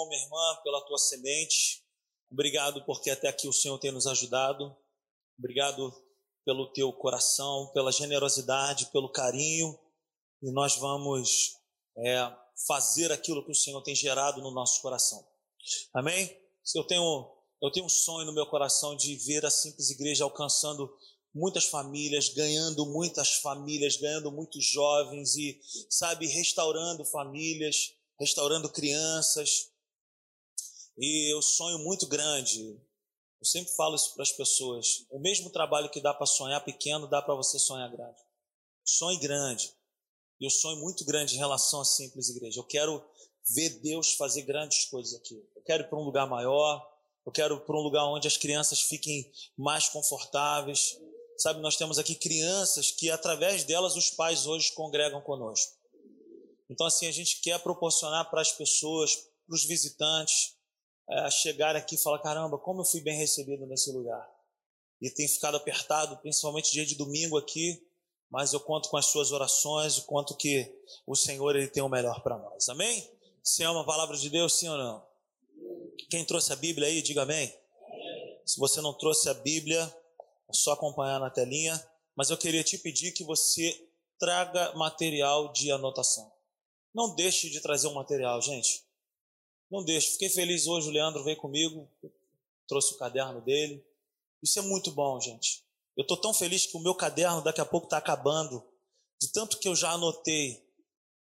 irmão, minha irmã, pela tua semente. Obrigado porque até aqui o Senhor tem nos ajudado. Obrigado pelo teu coração, pela generosidade, pelo carinho. E nós vamos é, fazer aquilo que o Senhor tem gerado no nosso coração. Amém? Eu tenho, eu tenho um sonho no meu coração de ver a simples igreja alcançando muitas famílias, ganhando muitas famílias, ganhando muitos jovens e, sabe, restaurando famílias, restaurando crianças. E eu sonho muito grande. Eu sempre falo isso para as pessoas. O mesmo trabalho que dá para sonhar pequeno, dá para você sonhar grande. Sonhe grande. E eu sonho muito grande em relação à simples igreja. Eu quero ver Deus fazer grandes coisas aqui. Eu quero ir para um lugar maior. Eu quero ir para um lugar onde as crianças fiquem mais confortáveis. Sabe, nós temos aqui crianças que, através delas, os pais hoje congregam conosco. Então, assim, a gente quer proporcionar para as pessoas, para os visitantes, é, chegar aqui e falar: caramba, como eu fui bem recebido nesse lugar. E tem ficado apertado, principalmente dia de domingo aqui, mas eu conto com as suas orações e conto que o Senhor ele tem o melhor para nós. Amém? Você ama a palavra de Deus, sim ou não? Quem trouxe a Bíblia aí, diga amém. Se você não trouxe a Bíblia, é só acompanhar na telinha. Mas eu queria te pedir que você traga material de anotação. Não deixe de trazer o um material, gente. Não deixe. Fiquei feliz hoje, o Leandro veio comigo, trouxe o caderno dele. Isso é muito bom, gente. Eu estou tão feliz que o meu caderno daqui a pouco está acabando, de tanto que eu já anotei.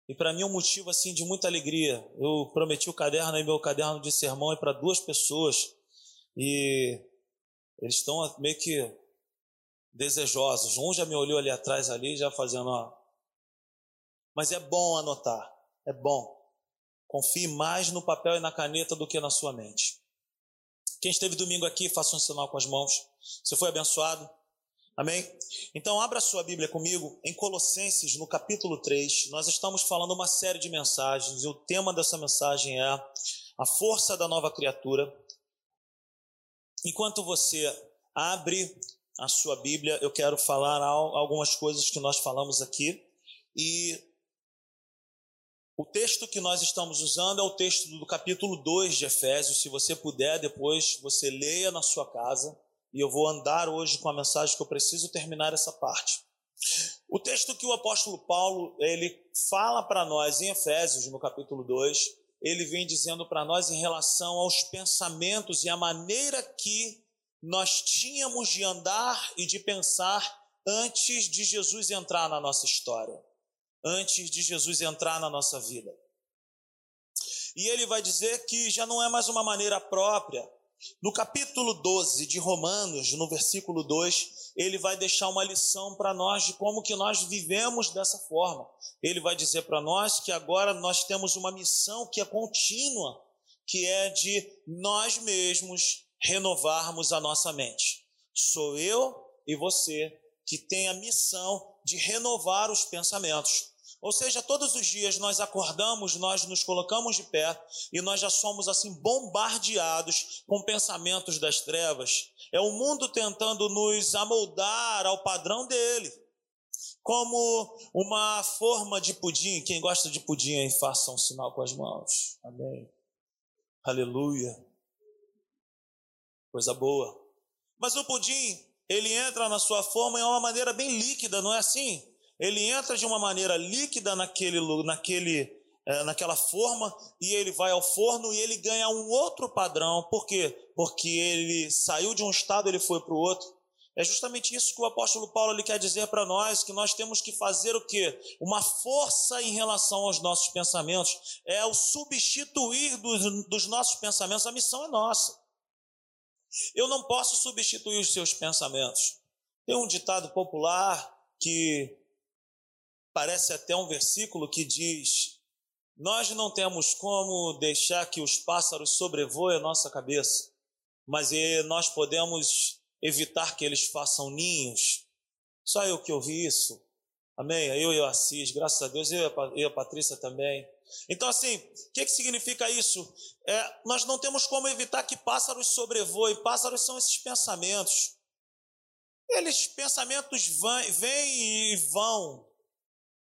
E para mim é um motivo assim de muita alegria. Eu prometi o caderno aí, meu caderno de sermão é para duas pessoas. E eles estão meio que desejosos. Um já me olhou ali atrás, ali, já fazendo, ó. Mas é bom anotar, é bom. Confie mais no papel e na caneta do que na sua mente. Quem esteve domingo aqui, faça um sinal com as mãos. Você foi abençoado? Amém? Então, abra sua Bíblia comigo em Colossenses, no capítulo 3. Nós estamos falando uma série de mensagens e o tema dessa mensagem é a força da nova criatura. Enquanto você abre a sua Bíblia, eu quero falar algumas coisas que nós falamos aqui. E o texto que nós estamos usando é o texto do capítulo 2 de Efésios. Se você puder, depois você leia na sua casa. E eu vou andar hoje com a mensagem que eu preciso terminar essa parte. O texto que o apóstolo Paulo ele fala para nós em Efésios, no capítulo 2, ele vem dizendo para nós em relação aos pensamentos e a maneira que nós tínhamos de andar e de pensar antes de Jesus entrar na nossa história, antes de Jesus entrar na nossa vida. E ele vai dizer que já não é mais uma maneira própria. No capítulo 12 de Romanos, no versículo 2, ele vai deixar uma lição para nós de como que nós vivemos dessa forma. Ele vai dizer para nós que agora nós temos uma missão que é contínua, que é de nós mesmos renovarmos a nossa mente. Sou eu e você que tem a missão de renovar os pensamentos. Ou seja, todos os dias nós acordamos, nós nos colocamos de pé e nós já somos assim bombardeados com pensamentos das trevas. É o mundo tentando nos amoldar ao padrão dele. Como uma forma de pudim. Quem gosta de pudim aí, faça um sinal com as mãos. Amém. Aleluia coisa boa. Mas o pudim, ele entra na sua forma em uma maneira bem líquida, não é assim? Ele entra de uma maneira líquida naquele, naquele, é, naquela forma e ele vai ao forno e ele ganha um outro padrão. Por quê? Porque ele saiu de um estado, ele foi para o outro. É justamente isso que o apóstolo Paulo ele quer dizer para nós, que nós temos que fazer o quê? Uma força em relação aos nossos pensamentos. É o substituir dos, dos nossos pensamentos. A missão é nossa. Eu não posso substituir os seus pensamentos. Tem um ditado popular que parece até um versículo que diz: Nós não temos como deixar que os pássaros sobrevoem a nossa cabeça, mas nós podemos evitar que eles façam ninhos. Só eu que ouvi isso. Amém? Eu e o Assis, graças a Deus, eu e a Patrícia também. Então, assim, o que, que significa isso? É, nós não temos como evitar que pássaros sobrevoem. Pássaros são esses pensamentos. Eles, pensamentos vêm e vão,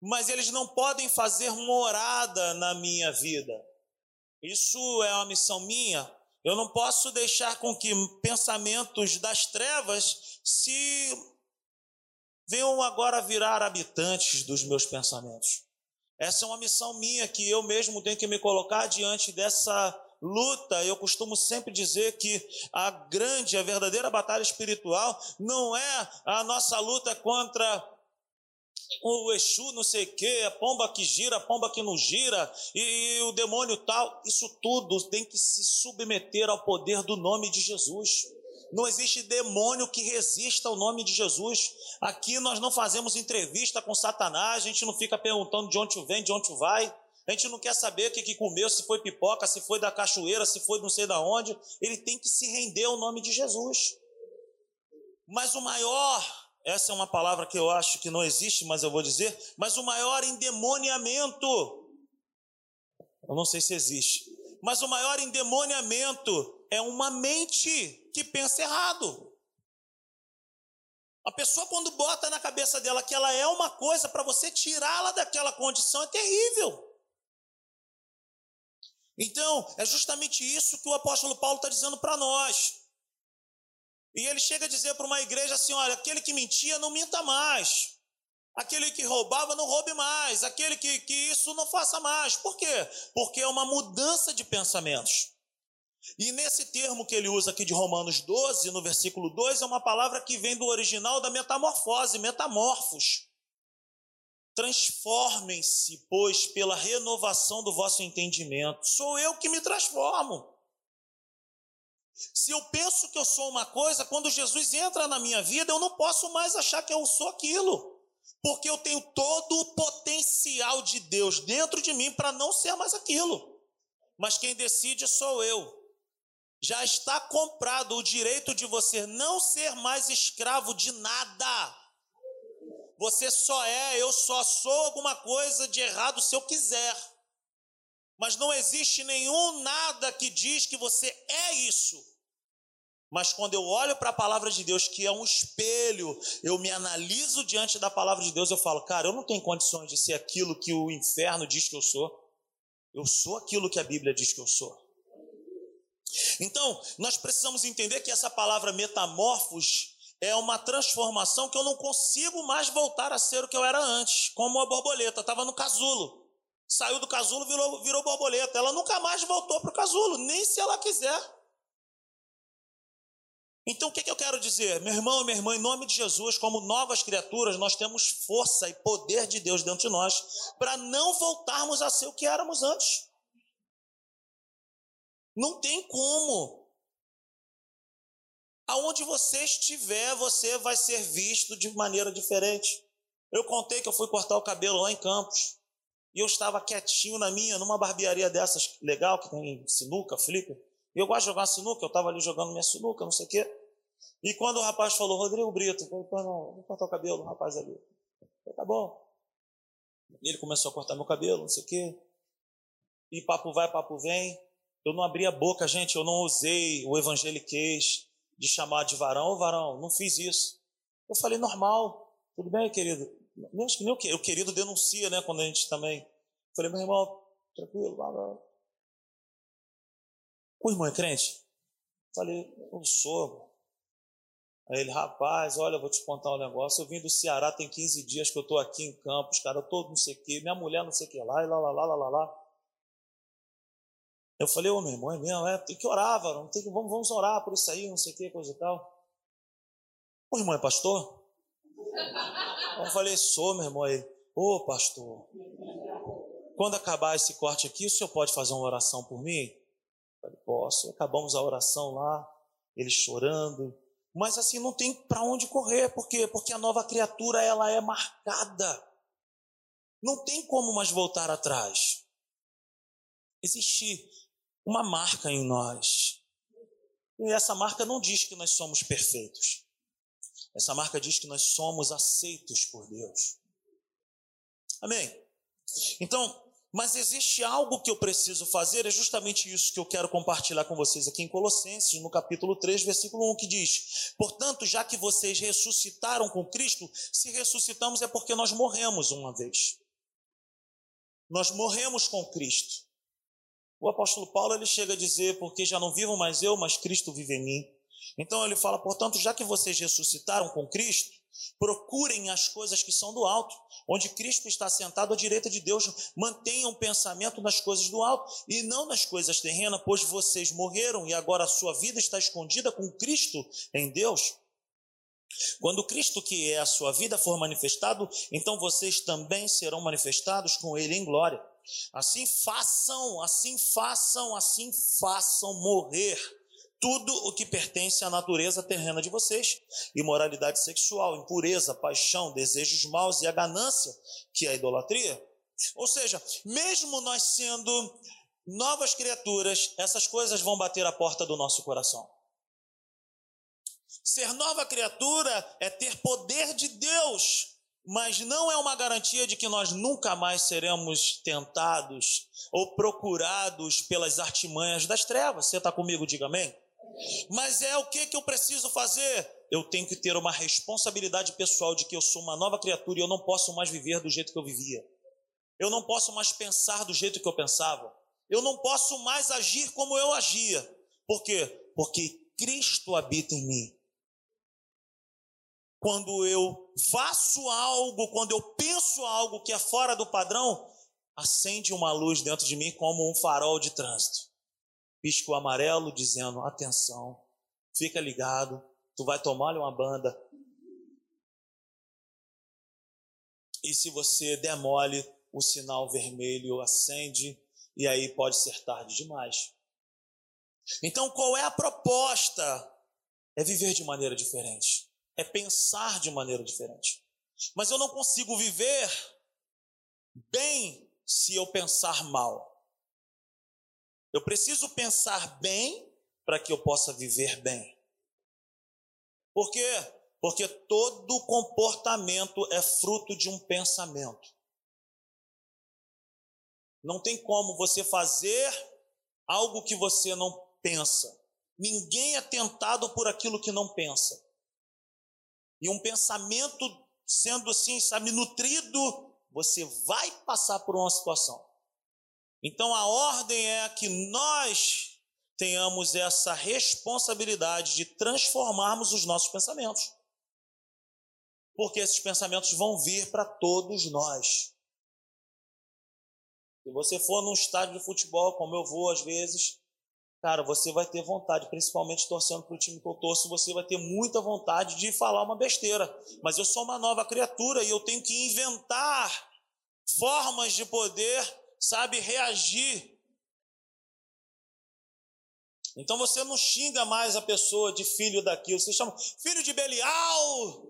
mas eles não podem fazer morada na minha vida. Isso é uma missão minha. Eu não posso deixar com que pensamentos das trevas se venham agora virar habitantes dos meus pensamentos. Essa é uma missão minha que eu mesmo tenho que me colocar diante dessa luta. Eu costumo sempre dizer que a grande, a verdadeira batalha espiritual não é a nossa luta contra o Exu não sei o quê, a pomba que gira, a pomba que não gira, e o demônio tal. Isso tudo tem que se submeter ao poder do nome de Jesus. Não existe demônio que resista ao nome de Jesus. Aqui nós não fazemos entrevista com Satanás, a gente não fica perguntando de onde vem, de onde vai. A gente não quer saber o que, que comeu, se foi pipoca, se foi da cachoeira, se foi não sei da onde. Ele tem que se render ao nome de Jesus. Mas o maior, essa é uma palavra que eu acho que não existe, mas eu vou dizer, mas o maior endemoniamento, eu não sei se existe, mas o maior endemoniamento é uma mente que pensa errado. A pessoa, quando bota na cabeça dela que ela é uma coisa, para você tirá-la daquela condição é terrível. Então, é justamente isso que o apóstolo Paulo está dizendo para nós. E ele chega a dizer para uma igreja assim: olha, aquele que mentia, não minta mais. Aquele que roubava, não roube mais. Aquele que, que isso, não faça mais. Por quê? Porque é uma mudança de pensamentos. E nesse termo que ele usa aqui de Romanos 12, no versículo 2, é uma palavra que vem do original da metamorfose, metamorfos. Transformem-se, pois, pela renovação do vosso entendimento. Sou eu que me transformo. Se eu penso que eu sou uma coisa, quando Jesus entra na minha vida, eu não posso mais achar que eu sou aquilo. Porque eu tenho todo o potencial de Deus dentro de mim para não ser mais aquilo. Mas quem decide sou eu já está comprado o direito de você não ser mais escravo de nada. Você só é, eu só sou alguma coisa de errado se eu quiser. Mas não existe nenhum nada que diz que você é isso. Mas quando eu olho para a palavra de Deus, que é um espelho, eu me analiso diante da palavra de Deus, eu falo, cara, eu não tenho condições de ser aquilo que o inferno diz que eu sou. Eu sou aquilo que a Bíblia diz que eu sou. Então, nós precisamos entender que essa palavra metamorfos é uma transformação que eu não consigo mais voltar a ser o que eu era antes, como a borboleta, estava no casulo. Saiu do casulo, virou, virou borboleta. Ela nunca mais voltou para o casulo, nem se ela quiser. Então, o que, que eu quero dizer? Meu irmão e minha irmã, em nome de Jesus, como novas criaturas, nós temos força e poder de Deus dentro de nós para não voltarmos a ser o que éramos antes. Não tem como. Aonde você estiver, você vai ser visto de maneira diferente. Eu contei que eu fui cortar o cabelo lá em Campos. E eu estava quietinho na minha, numa barbearia dessas legal, que tem sinuca, flipper. E eu gosto de jogar sinuca, eu estava ali jogando minha sinuca, não sei o quê. E quando o rapaz falou, Rodrigo Brito, eu não, vou cortar o cabelo, o rapaz ali. Eu falei, tá bom. E ele começou a cortar meu cabelo, não sei o quê. E papo vai, papo vem. Eu não abri a boca, gente, eu não usei o evangeliquez de chamar de varão, ô varão, não fiz isso. Eu falei, normal, tudo bem, querido? Mesmo que nem o querido denuncia, né, quando a gente também. Falei, meu irmão, tranquilo, blá, blá. O irmão é crente? Falei, eu sou. Aí ele, rapaz, olha, eu vou te contar um negócio. Eu vim do Ceará tem 15 dias que eu estou aqui em Campos, cara, todo não sei o quê, minha mulher não sei o que lá, e lá, lá, lá, lá, lá, lá. Eu falei, ô meu irmão, é mesmo, é, tem que orar, varão, tem que, vamos, vamos orar por isso aí, não sei o que, coisa e tal. O irmão é pastor? Eu falei, sou, meu irmão. Ele, ô pastor, quando acabar esse corte aqui, o senhor pode fazer uma oração por mim? Eu falei, posso. Acabamos a oração lá, ele chorando. Mas assim, não tem para onde correr. Por quê? Porque a nova criatura, ela é marcada. Não tem como mais voltar atrás. Existe uma marca em nós. E essa marca não diz que nós somos perfeitos. Essa marca diz que nós somos aceitos por Deus. Amém? Então, mas existe algo que eu preciso fazer, é justamente isso que eu quero compartilhar com vocês aqui em Colossenses, no capítulo 3, versículo 1, que diz: Portanto, já que vocês ressuscitaram com Cristo, se ressuscitamos é porque nós morremos uma vez. Nós morremos com Cristo. O apóstolo Paulo ele chega a dizer: Porque já não vivo mais eu, mas Cristo vive em mim. Então ele fala: Portanto, já que vocês ressuscitaram com Cristo, procurem as coisas que são do alto, onde Cristo está sentado à direita de Deus. Mantenham pensamento nas coisas do alto e não nas coisas terrenas, pois vocês morreram e agora a sua vida está escondida com Cristo em Deus. Quando Cristo, que é a sua vida, for manifestado, então vocês também serão manifestados com Ele em glória. Assim façam, assim façam, assim façam morrer tudo o que pertence à natureza terrena de vocês: imoralidade sexual, impureza, paixão, desejos maus e a ganância, que é a idolatria. Ou seja, mesmo nós sendo novas criaturas, essas coisas vão bater a porta do nosso coração. Ser nova criatura é ter poder de Deus, mas não é uma garantia de que nós nunca mais seremos tentados ou procurados pelas artimanhas das trevas. Você está comigo? Diga amém. Mas é o que, que eu preciso fazer? Eu tenho que ter uma responsabilidade pessoal de que eu sou uma nova criatura e eu não posso mais viver do jeito que eu vivia. Eu não posso mais pensar do jeito que eu pensava. Eu não posso mais agir como eu agia. Por quê? Porque Cristo habita em mim. Quando eu faço algo, quando eu penso algo que é fora do padrão, acende uma luz dentro de mim como um farol de trânsito pisco amarelo dizendo: atenção, fica ligado, tu vai tomar uma banda. E se você demole, o sinal vermelho acende e aí pode ser tarde demais. Então, qual é a proposta? É viver de maneira diferente, é pensar de maneira diferente. Mas eu não consigo viver bem se eu pensar mal. Eu preciso pensar bem para que eu possa viver bem. Por quê? Porque todo comportamento é fruto de um pensamento. Não tem como você fazer algo que você não pensa. Ninguém é tentado por aquilo que não pensa. E um pensamento sendo assim, sabe, nutrido, você vai passar por uma situação. Então a ordem é que nós tenhamos essa responsabilidade de transformarmos os nossos pensamentos. Porque esses pensamentos vão vir para todos nós. Se você for num estádio de futebol, como eu vou às vezes, cara, você vai ter vontade, principalmente torcendo para o time que eu torço, você vai ter muita vontade de falar uma besteira. Mas eu sou uma nova criatura e eu tenho que inventar formas de poder sabe reagir. Então você não xinga mais a pessoa de filho daquilo, você chama filho de Belial.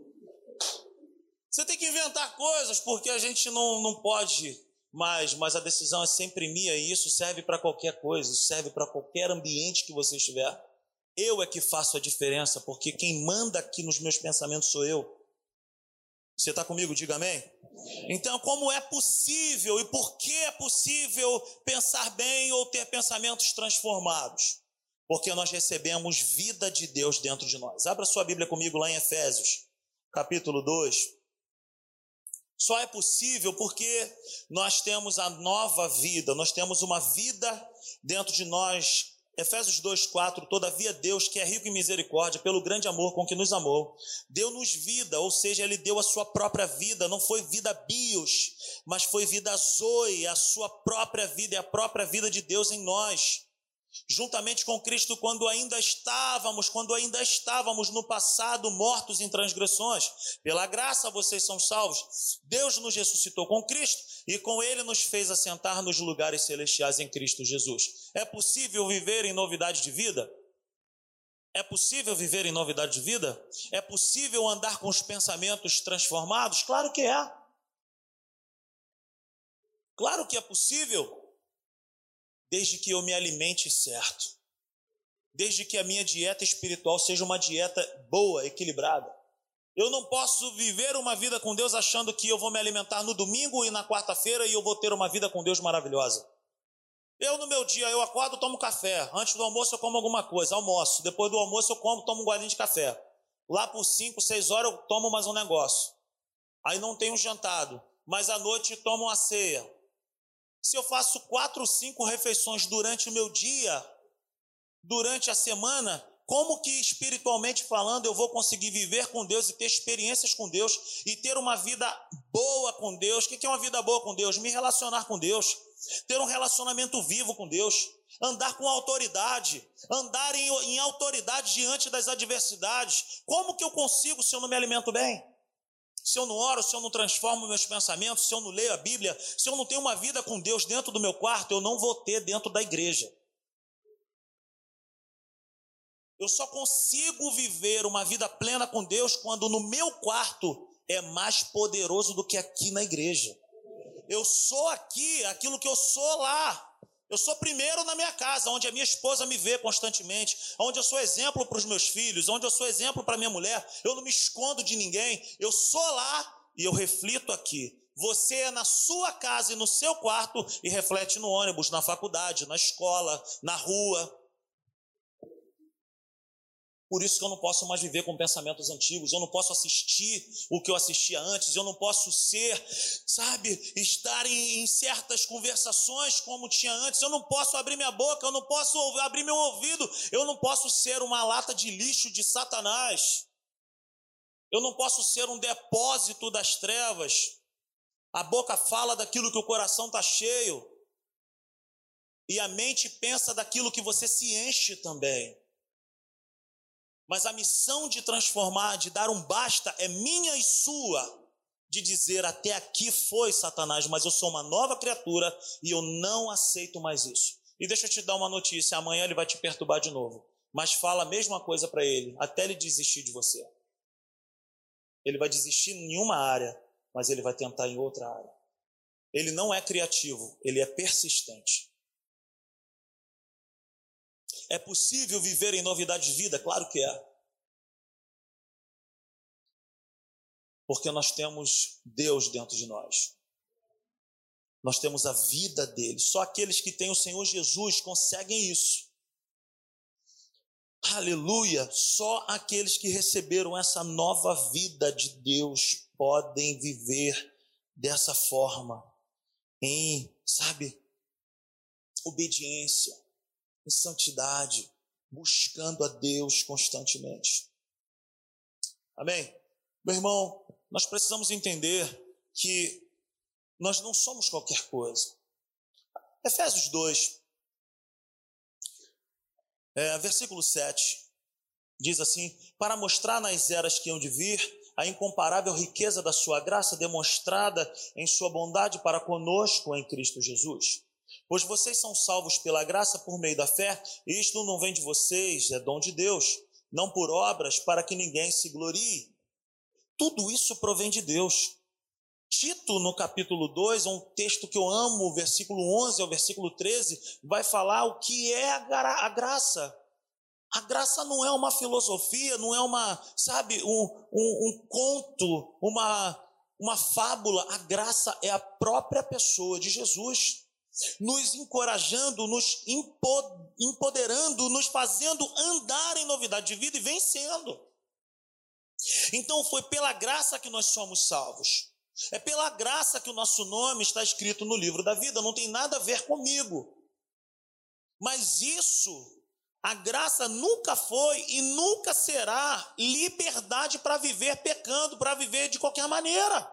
Você tem que inventar coisas, porque a gente não, não pode mais, mas a decisão é sempre minha e isso serve para qualquer coisa, isso serve para qualquer ambiente que você estiver. Eu é que faço a diferença, porque quem manda aqui nos meus pensamentos sou eu. Você está comigo? Diga amém. Então, como é possível e por que é possível pensar bem ou ter pensamentos transformados? Porque nós recebemos vida de Deus dentro de nós. Abra sua Bíblia comigo lá em Efésios, capítulo 2. Só é possível porque nós temos a nova vida, nós temos uma vida dentro de nós Efésios 2,4: Todavia Deus, que é rico em misericórdia, pelo grande amor com que nos amou, deu-nos vida, ou seja, Ele deu a sua própria vida, não foi vida bios, mas foi vida zoe, a sua própria vida, é a própria vida de Deus em nós juntamente com Cristo quando ainda estávamos, quando ainda estávamos no passado mortos em transgressões. Pela graça vocês são salvos. Deus nos ressuscitou com Cristo e com ele nos fez assentar nos lugares celestiais em Cristo Jesus. É possível viver em novidade de vida? É possível viver em novidade de vida? É possível andar com os pensamentos transformados? Claro que é. Claro que é possível desde que eu me alimente certo, desde que a minha dieta espiritual seja uma dieta boa, equilibrada. Eu não posso viver uma vida com Deus achando que eu vou me alimentar no domingo e na quarta-feira e eu vou ter uma vida com Deus maravilhosa. Eu no meu dia, eu acordo, tomo café. Antes do almoço eu como alguma coisa, almoço. Depois do almoço eu como, tomo um golinho de café. Lá por 5, 6 horas eu tomo mais um negócio. Aí não tenho jantado. Mas à noite tomo uma ceia. Se eu faço quatro, cinco refeições durante o meu dia, durante a semana, como que espiritualmente falando eu vou conseguir viver com Deus e ter experiências com Deus e ter uma vida boa com Deus? O que é uma vida boa com Deus? Me relacionar com Deus, ter um relacionamento vivo com Deus, andar com autoridade, andar em, em autoridade diante das adversidades. Como que eu consigo se eu não me alimento bem? Se eu não oro, se eu não transformo meus pensamentos, se eu não leio a Bíblia, se eu não tenho uma vida com Deus dentro do meu quarto, eu não vou ter dentro da igreja. Eu só consigo viver uma vida plena com Deus quando no meu quarto é mais poderoso do que aqui na igreja. Eu sou aqui aquilo que eu sou lá. Eu sou primeiro na minha casa, onde a minha esposa me vê constantemente, onde eu sou exemplo para os meus filhos, onde eu sou exemplo para minha mulher. Eu não me escondo de ninguém. Eu sou lá e eu reflito aqui. Você é na sua casa e no seu quarto e reflete no ônibus, na faculdade, na escola, na rua. Por isso que eu não posso mais viver com pensamentos antigos, eu não posso assistir o que eu assistia antes, eu não posso ser, sabe, estar em, em, certas conversações como tinha antes, eu não posso abrir minha boca, eu não posso abrir meu ouvido, eu não posso ser uma lata de lixo de Satanás, eu não posso ser um depósito das trevas. A boca fala daquilo que o coração está cheio, e a mente pensa daquilo que você se enche também. Mas a missão de transformar, de dar um basta, é minha e sua. De dizer até aqui foi Satanás, mas eu sou uma nova criatura e eu não aceito mais isso. E deixa eu te dar uma notícia: amanhã ele vai te perturbar de novo. Mas fala a mesma coisa para ele, até ele desistir de você. Ele vai desistir em uma área, mas ele vai tentar em outra área. Ele não é criativo, ele é persistente. É possível viver em novidade de vida? Claro que é. Porque nós temos Deus dentro de nós. Nós temos a vida dele. Só aqueles que têm o Senhor Jesus conseguem isso. Aleluia! Só aqueles que receberam essa nova vida de Deus podem viver dessa forma, em, sabe, obediência em santidade, buscando a Deus constantemente. Amém? Meu irmão, nós precisamos entender que nós não somos qualquer coisa. Efésios 2, é, versículo 7, diz assim: Para mostrar nas eras que hão de vir a incomparável riqueza da sua graça demonstrada em sua bondade para conosco em Cristo Jesus. Pois vocês são salvos pela graça por meio da fé, e isto não vem de vocês, é dom de Deus, não por obras, para que ninguém se glorie. Tudo isso provém de Deus. Tito, no capítulo 2, é um texto que eu amo, o versículo 11 ao versículo 13, vai falar o que é a graça. A graça não é uma filosofia, não é uma, sabe, um, um, um conto, uma, uma fábula. A graça é a própria pessoa de Jesus nos encorajando, nos empoderando, nos fazendo andar em novidade de vida e vencendo. Então foi pela graça que nós somos salvos. É pela graça que o nosso nome está escrito no livro da vida, não tem nada a ver comigo. Mas isso, a graça nunca foi e nunca será liberdade para viver pecando, para viver de qualquer maneira.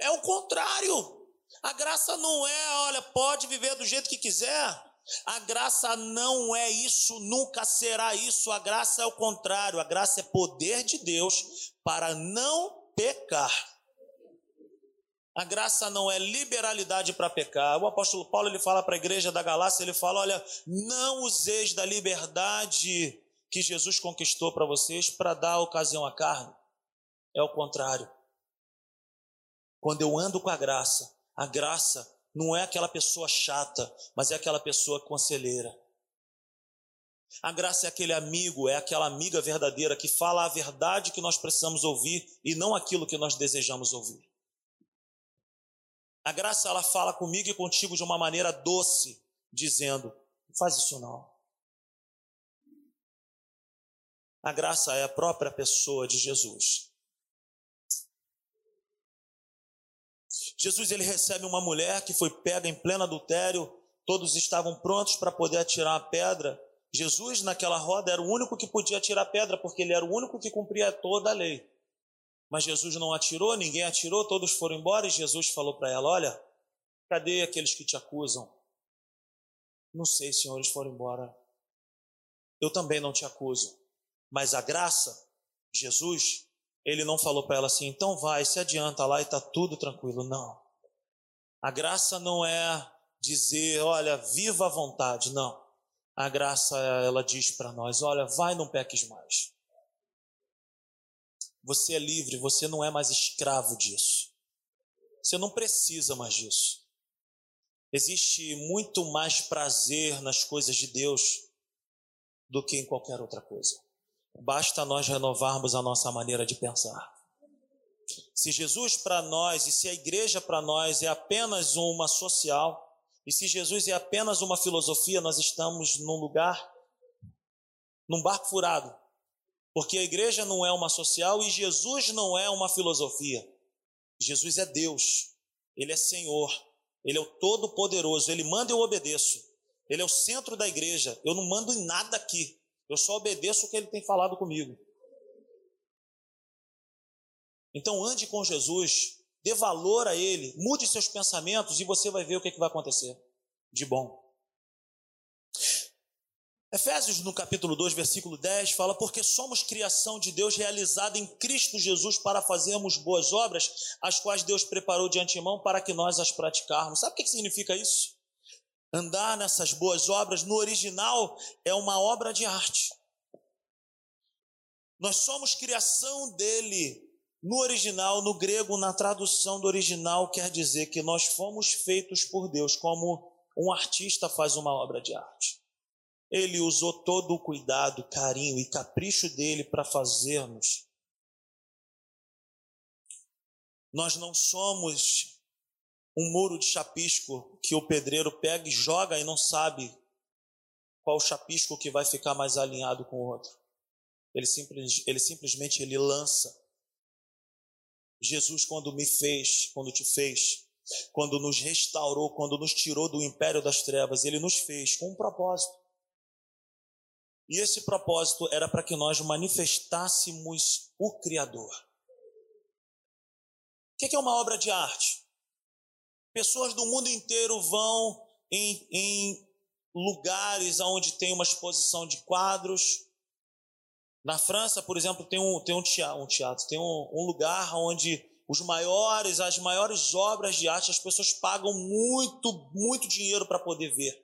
É o contrário. A graça não é, olha, pode viver do jeito que quiser. A graça não é isso, nunca será isso. A graça é o contrário. A graça é poder de Deus para não pecar. A graça não é liberalidade para pecar. O apóstolo Paulo ele fala para a igreja da Galácia, ele fala: "Olha, não useis da liberdade que Jesus conquistou para vocês para dar ocasião à carne". É o contrário. Quando eu ando com a graça, a graça não é aquela pessoa chata, mas é aquela pessoa conselheira. A graça é aquele amigo, é aquela amiga verdadeira que fala a verdade que nós precisamos ouvir e não aquilo que nós desejamos ouvir. A graça ela fala comigo e contigo de uma maneira doce, dizendo: não faz isso não. A graça é a própria pessoa de Jesus. Jesus ele recebe uma mulher que foi pega em pleno adultério, todos estavam prontos para poder atirar a pedra. Jesus, naquela roda, era o único que podia atirar a pedra, porque ele era o único que cumpria toda a lei. Mas Jesus não atirou, ninguém atirou, todos foram embora e Jesus falou para ela: Olha, cadê aqueles que te acusam? Não sei, Senhor, eles foram embora. Eu também não te acuso. Mas a graça, Jesus, ele não falou para ela assim, então vai, se adianta lá e está tudo tranquilo. Não. A graça não é dizer, olha, viva a vontade. Não. A graça, ela diz para nós, olha, vai, não peques mais. Você é livre, você não é mais escravo disso. Você não precisa mais disso. Existe muito mais prazer nas coisas de Deus do que em qualquer outra coisa. Basta nós renovarmos a nossa maneira de pensar. Se Jesus para nós e se a igreja para nós é apenas uma social, e se Jesus é apenas uma filosofia, nós estamos num lugar, num barco furado. Porque a igreja não é uma social e Jesus não é uma filosofia. Jesus é Deus, Ele é Senhor, Ele é o Todo-Poderoso, Ele manda e eu obedeço. Ele é o centro da igreja, eu não mando em nada aqui. Eu só obedeço o que ele tem falado comigo. Então ande com Jesus, dê valor a ele, mude seus pensamentos e você vai ver o que, é que vai acontecer de bom. Efésios, no capítulo 2, versículo 10, fala: Porque somos criação de Deus realizada em Cristo Jesus para fazermos boas obras, as quais Deus preparou de antemão para que nós as praticarmos. Sabe o que significa isso? Andar nessas boas obras, no original é uma obra de arte. Nós somos criação dele. No original, no grego, na tradução do original, quer dizer que nós fomos feitos por Deus, como um artista faz uma obra de arte. Ele usou todo o cuidado, carinho e capricho dele para fazermos. Nós não somos um muro de chapisco que o pedreiro pega e joga e não sabe qual chapisco que vai ficar mais alinhado com o outro. Ele, simples, ele simplesmente ele lança. Jesus, quando me fez, quando te fez, quando nos restaurou, quando nos tirou do império das trevas, ele nos fez com um propósito. E esse propósito era para que nós manifestássemos o Criador. O que é uma obra de arte? Pessoas do mundo inteiro vão em, em lugares onde tem uma exposição de quadros. Na França, por exemplo, tem um, tem um teatro, um teatro tem um, um lugar onde os maiores, as maiores obras de arte, as pessoas pagam muito, muito dinheiro para poder ver.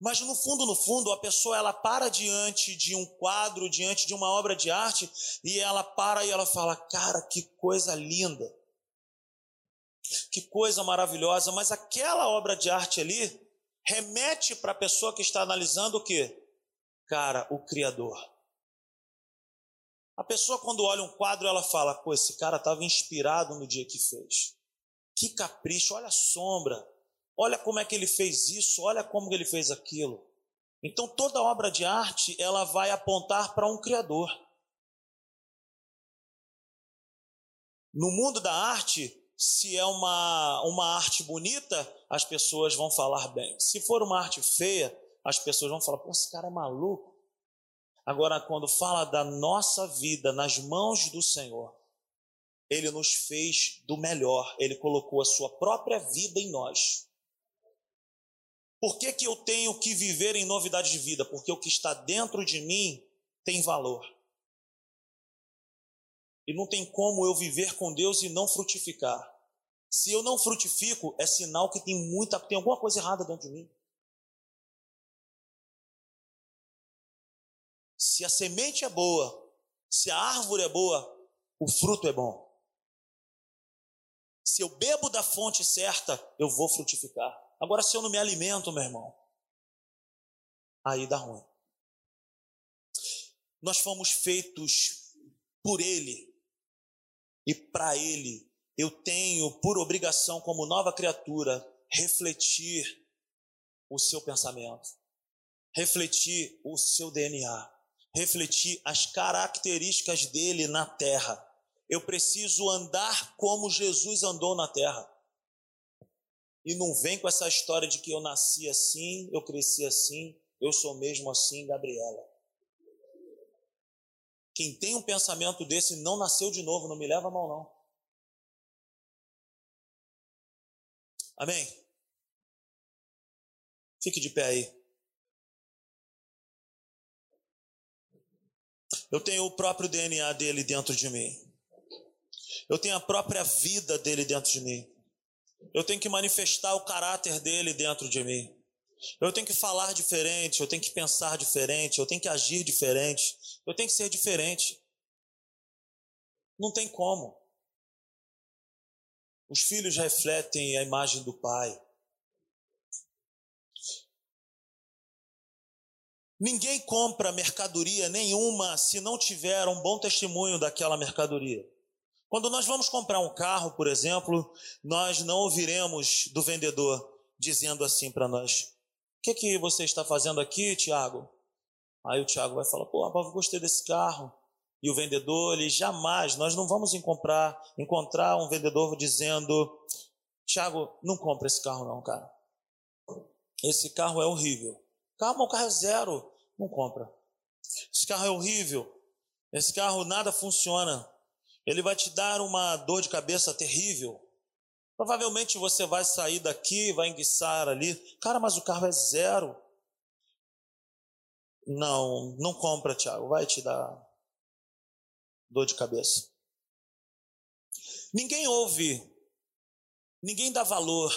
Mas no fundo, no fundo, a pessoa ela para diante de um quadro, diante de uma obra de arte, e ela para e ela fala: "Cara, que coisa linda". Que coisa maravilhosa, mas aquela obra de arte ali remete para a pessoa que está analisando o que? Cara, o Criador. A pessoa, quando olha um quadro, ela fala: pô, esse cara estava inspirado no dia que fez. Que capricho, olha a sombra, olha como é que ele fez isso, olha como ele fez aquilo. Então, toda obra de arte, ela vai apontar para um Criador. No mundo da arte, se é uma, uma arte bonita, as pessoas vão falar bem. Se for uma arte feia, as pessoas vão falar: pô, esse cara é maluco. Agora, quando fala da nossa vida nas mãos do Senhor, Ele nos fez do melhor, Ele colocou a Sua própria vida em nós. Por que, que eu tenho que viver em novidade de vida? Porque o que está dentro de mim tem valor. E não tem como eu viver com Deus e não frutificar. Se eu não frutifico, é sinal que tem muita, tem alguma coisa errada dentro de mim. Se a semente é boa, se a árvore é boa, o fruto é bom. Se eu bebo da fonte certa, eu vou frutificar. Agora, se eu não me alimento, meu irmão, aí dá ruim. Nós fomos feitos por Ele e para Ele. Eu tenho por obrigação, como nova criatura, refletir o seu pensamento, refletir o seu DNA, refletir as características dele na terra. eu preciso andar como Jesus andou na terra. E não vem com essa história de que eu nasci assim, eu cresci assim, eu sou mesmo assim, Gabriela. Quem tem um pensamento desse não nasceu de novo, não me leva a mal, não. Amém? Fique de pé aí. Eu tenho o próprio DNA dele dentro de mim. Eu tenho a própria vida dele dentro de mim. Eu tenho que manifestar o caráter dele dentro de mim. Eu tenho que falar diferente, eu tenho que pensar diferente, eu tenho que agir diferente, eu tenho que ser diferente. Não tem como. Os filhos refletem a imagem do pai. Ninguém compra mercadoria nenhuma se não tiver um bom testemunho daquela mercadoria. Quando nós vamos comprar um carro, por exemplo, nós não ouviremos do vendedor dizendo assim para nós: que, que você está fazendo aqui, Tiago? Aí o Tiago vai falar, pô, rapaz, gostei desse carro. E o vendedor, ele jamais, nós não vamos encontrar, encontrar um vendedor dizendo, Tiago, não compra esse carro não, cara. Esse carro é horrível. Calma, o carro é zero. Não compra. Esse carro é horrível. Esse carro nada funciona. Ele vai te dar uma dor de cabeça terrível. Provavelmente você vai sair daqui, vai enguiçar ali. Cara, mas o carro é zero. Não, não compra, Tiago. Vai te dar dor de cabeça. Ninguém ouve, ninguém dá valor,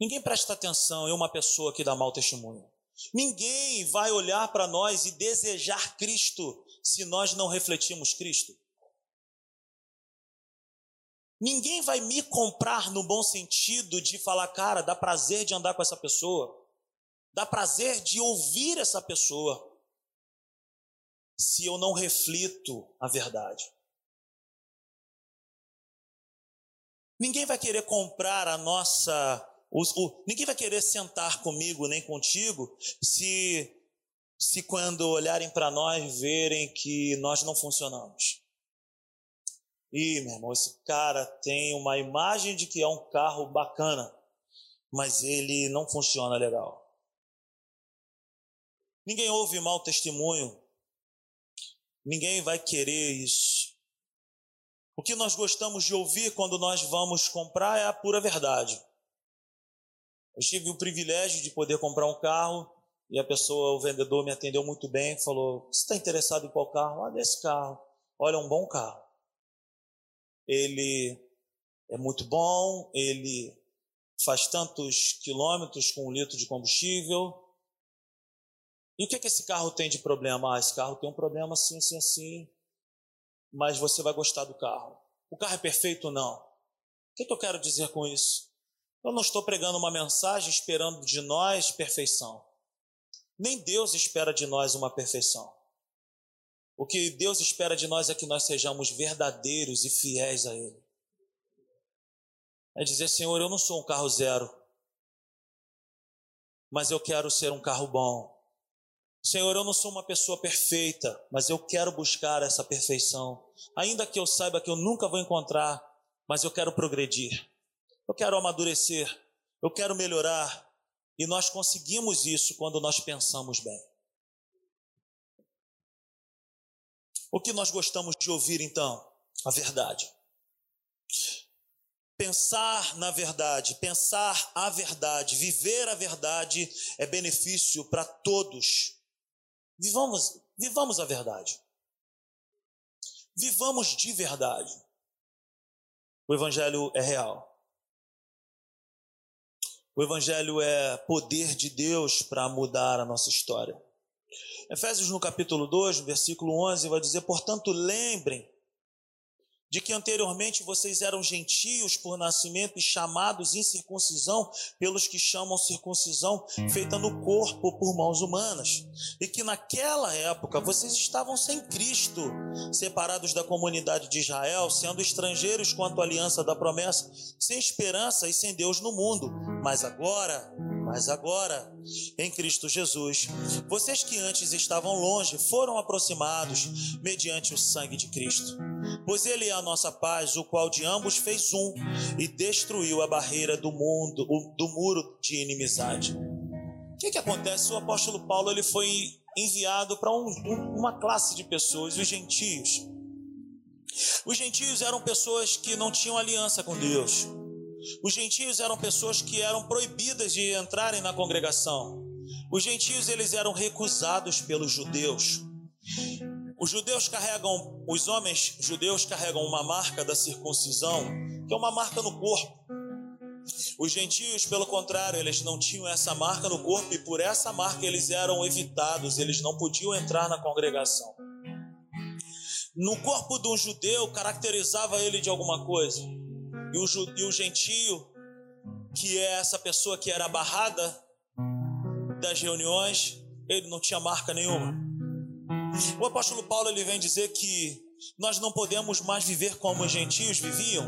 ninguém presta atenção em uma pessoa que dá mau testemunho. Ninguém vai olhar para nós e desejar Cristo se nós não refletimos Cristo. Ninguém vai me comprar no bom sentido de falar, cara, dá prazer de andar com essa pessoa, dá prazer de ouvir essa pessoa, se eu não reflito a verdade. Ninguém vai querer comprar a nossa. O, o, ninguém vai querer sentar comigo nem contigo se, se quando olharem para nós verem que nós não funcionamos. Ih, meu irmão, esse cara tem uma imagem de que é um carro bacana, mas ele não funciona legal. Ninguém ouve mau testemunho. Ninguém vai querer isso. O que nós gostamos de ouvir quando nós vamos comprar é a pura verdade. Eu tive o privilégio de poder comprar um carro e a pessoa, o vendedor, me atendeu muito bem. Falou: Você está interessado em qual carro? Ah, desse carro. Olha, é um bom carro ele é muito bom, ele faz tantos quilômetros com um litro de combustível. E o que, é que esse carro tem de problema? Ah, esse carro tem um problema assim, assim, assim, mas você vai gostar do carro. O carro é perfeito? Não. O que, é que eu quero dizer com isso? Eu não estou pregando uma mensagem esperando de nós perfeição. Nem Deus espera de nós uma perfeição. O que Deus espera de nós é que nós sejamos verdadeiros e fiéis a Ele. É dizer, Senhor, eu não sou um carro zero, mas eu quero ser um carro bom. Senhor, eu não sou uma pessoa perfeita, mas eu quero buscar essa perfeição. Ainda que eu saiba que eu nunca vou encontrar, mas eu quero progredir. Eu quero amadurecer. Eu quero melhorar. E nós conseguimos isso quando nós pensamos bem. O que nós gostamos de ouvir então? A verdade. Pensar na verdade, pensar a verdade, viver a verdade é benefício para todos. Vivamos, vivamos a verdade. Vivamos de verdade. O Evangelho é real. O Evangelho é poder de Deus para mudar a nossa história. Efésios no capítulo 2, versículo 11, vai dizer: Portanto, lembrem de que anteriormente vocês eram gentios por nascimento e chamados incircuncisão pelos que chamam circuncisão feita no corpo por mãos humanas, e que naquela época vocês estavam sem Cristo, separados da comunidade de Israel, sendo estrangeiros quanto à aliança da promessa, sem esperança e sem Deus no mundo. Mas agora Mas agora, em Cristo Jesus, vocês que antes estavam longe foram aproximados mediante o sangue de Cristo. Pois Ele é a nossa paz, o qual de ambos fez um e destruiu a barreira do mundo, do muro de inimizade. O que, que acontece? O apóstolo Paulo ele foi enviado para um, uma classe de pessoas, os gentios. Os gentios eram pessoas que não tinham aliança com Deus. Os gentios eram pessoas que eram proibidas de entrarem na congregação. Os gentios eles eram recusados pelos judeus. Os judeus carregam, os homens judeus carregam uma marca da circuncisão, que é uma marca no corpo. Os gentios, pelo contrário, eles não tinham essa marca no corpo e por essa marca eles eram evitados, eles não podiam entrar na congregação. No corpo de um judeu caracterizava ele de alguma coisa. E o, e o gentio, que é essa pessoa que era barrada das reuniões, ele não tinha marca nenhuma. O apóstolo Paulo ele vem dizer que nós não podemos mais viver como os gentios viviam,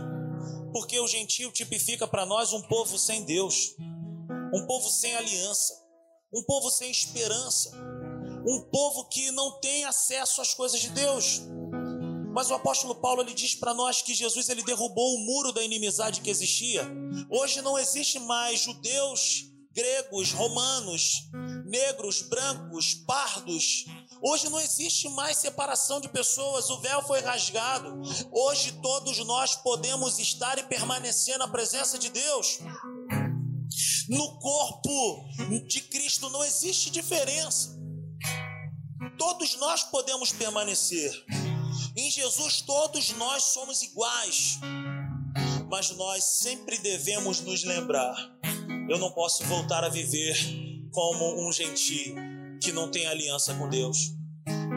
porque o gentio tipifica para nós um povo sem Deus, um povo sem aliança, um povo sem esperança, um povo que não tem acesso às coisas de Deus. Mas o apóstolo Paulo ele diz para nós que Jesus ele derrubou o muro da inimizade que existia. Hoje não existe mais judeus, gregos, romanos, negros, brancos, pardos. Hoje não existe mais separação de pessoas, o véu foi rasgado. Hoje todos nós podemos estar e permanecer na presença de Deus. No corpo de Cristo não existe diferença. Todos nós podemos permanecer. Em Jesus todos nós somos iguais, mas nós sempre devemos nos lembrar: eu não posso voltar a viver como um gentio que não tem aliança com Deus,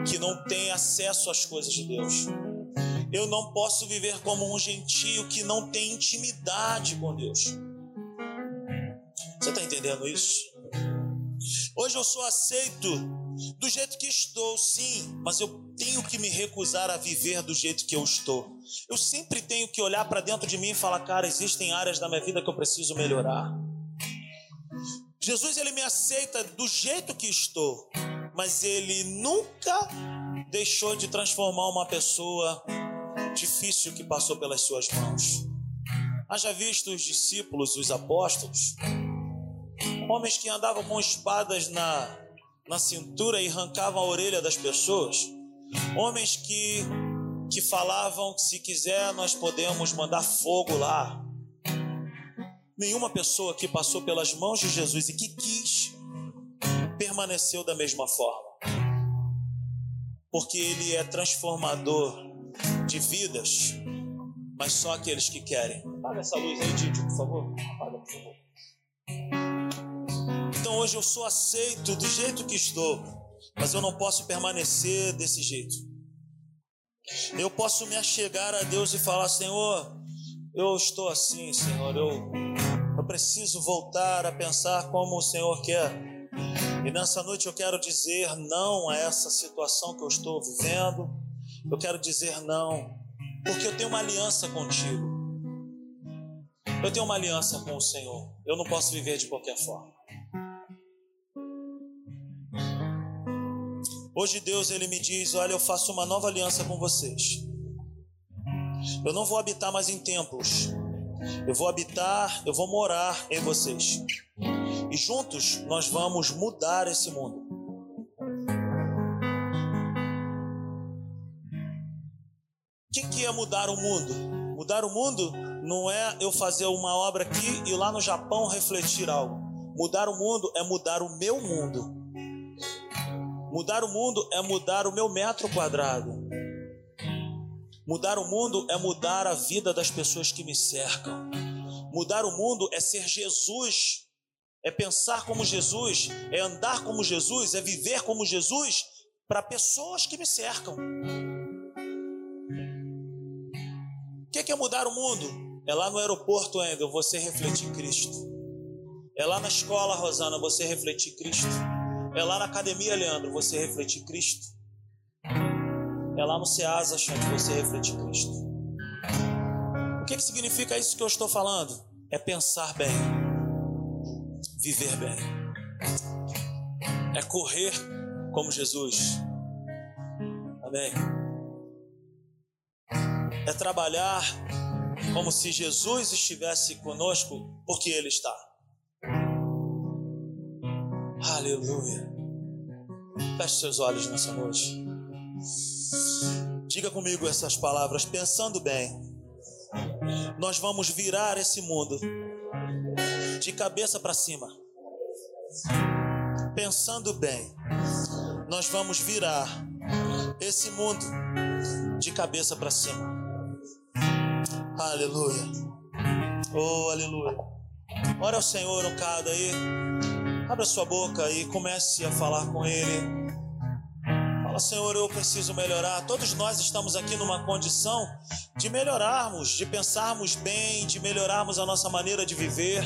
que não tem acesso às coisas de Deus. Eu não posso viver como um gentio que não tem intimidade com Deus. Você está entendendo isso? Hoje eu sou aceito do jeito que estou, sim, mas eu tenho que me recusar a viver do jeito que eu estou. Eu sempre tenho que olhar para dentro de mim e falar, cara, existem áreas da minha vida que eu preciso melhorar. Jesus ele me aceita do jeito que estou, mas ele nunca deixou de transformar uma pessoa difícil que passou pelas suas mãos. Haja visto os discípulos, os apóstolos, homens que andavam com espadas na, na cintura e arrancavam a orelha das pessoas. Homens que, que falavam que se quiser nós podemos mandar fogo lá. Nenhuma pessoa que passou pelas mãos de Jesus e que quis permaneceu da mesma forma. Porque ele é transformador de vidas, mas só aqueles que querem. Apaga essa luz aí, Didi, por favor. Apaga, por favor. Então hoje eu sou aceito do jeito que estou mas eu não posso permanecer desse jeito. Eu posso me achegar a Deus e falar: Senhor, eu estou assim, Senhor, eu, eu preciso voltar a pensar como o Senhor quer. E nessa noite eu quero dizer não a essa situação que eu estou vivendo. Eu quero dizer não, porque eu tenho uma aliança contigo. Eu tenho uma aliança com o Senhor. Eu não posso viver de qualquer forma. Hoje Deus ele me diz: "Olha, eu faço uma nova aliança com vocês. Eu não vou habitar mais em templos. Eu vou habitar, eu vou morar em vocês. E juntos nós vamos mudar esse mundo. O que é mudar o mundo? Mudar o mundo não é eu fazer uma obra aqui e lá no Japão refletir algo. Mudar o mundo é mudar o meu mundo. Mudar o mundo é mudar o meu metro quadrado. Mudar o mundo é mudar a vida das pessoas que me cercam. Mudar o mundo é ser Jesus, é pensar como Jesus, é andar como Jesus, é viver como Jesus para pessoas que me cercam. O que é mudar o mundo? É lá no aeroporto, ainda você refletir Cristo. É lá na escola, Rosana, você refletir Cristo. É lá na academia, Leandro, você refletir Cristo. É lá no Ceasa, Chante, você refletir Cristo. O que, que significa isso que eu estou falando? É pensar bem. viver bem. É correr como Jesus. Amém. É trabalhar como se Jesus estivesse conosco, porque Ele está. Aleluia. Feche seus olhos nessa noite. Diga comigo essas palavras, pensando bem. Nós vamos virar esse mundo de cabeça para cima. Pensando bem, nós vamos virar esse mundo de cabeça para cima. Aleluia. Oh, aleluia. Ora ao Senhor um cada aí. Abra sua boca e comece a falar com Ele. Fala, Senhor, eu preciso melhorar. Todos nós estamos aqui numa condição de melhorarmos, de pensarmos bem, de melhorarmos a nossa maneira de viver,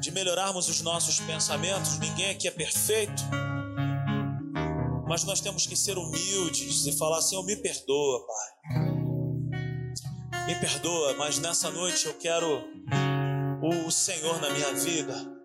de melhorarmos os nossos pensamentos. Ninguém aqui é perfeito. Mas nós temos que ser humildes e falar, Senhor, me perdoa, Pai. Me perdoa, mas nessa noite eu quero o Senhor na minha vida.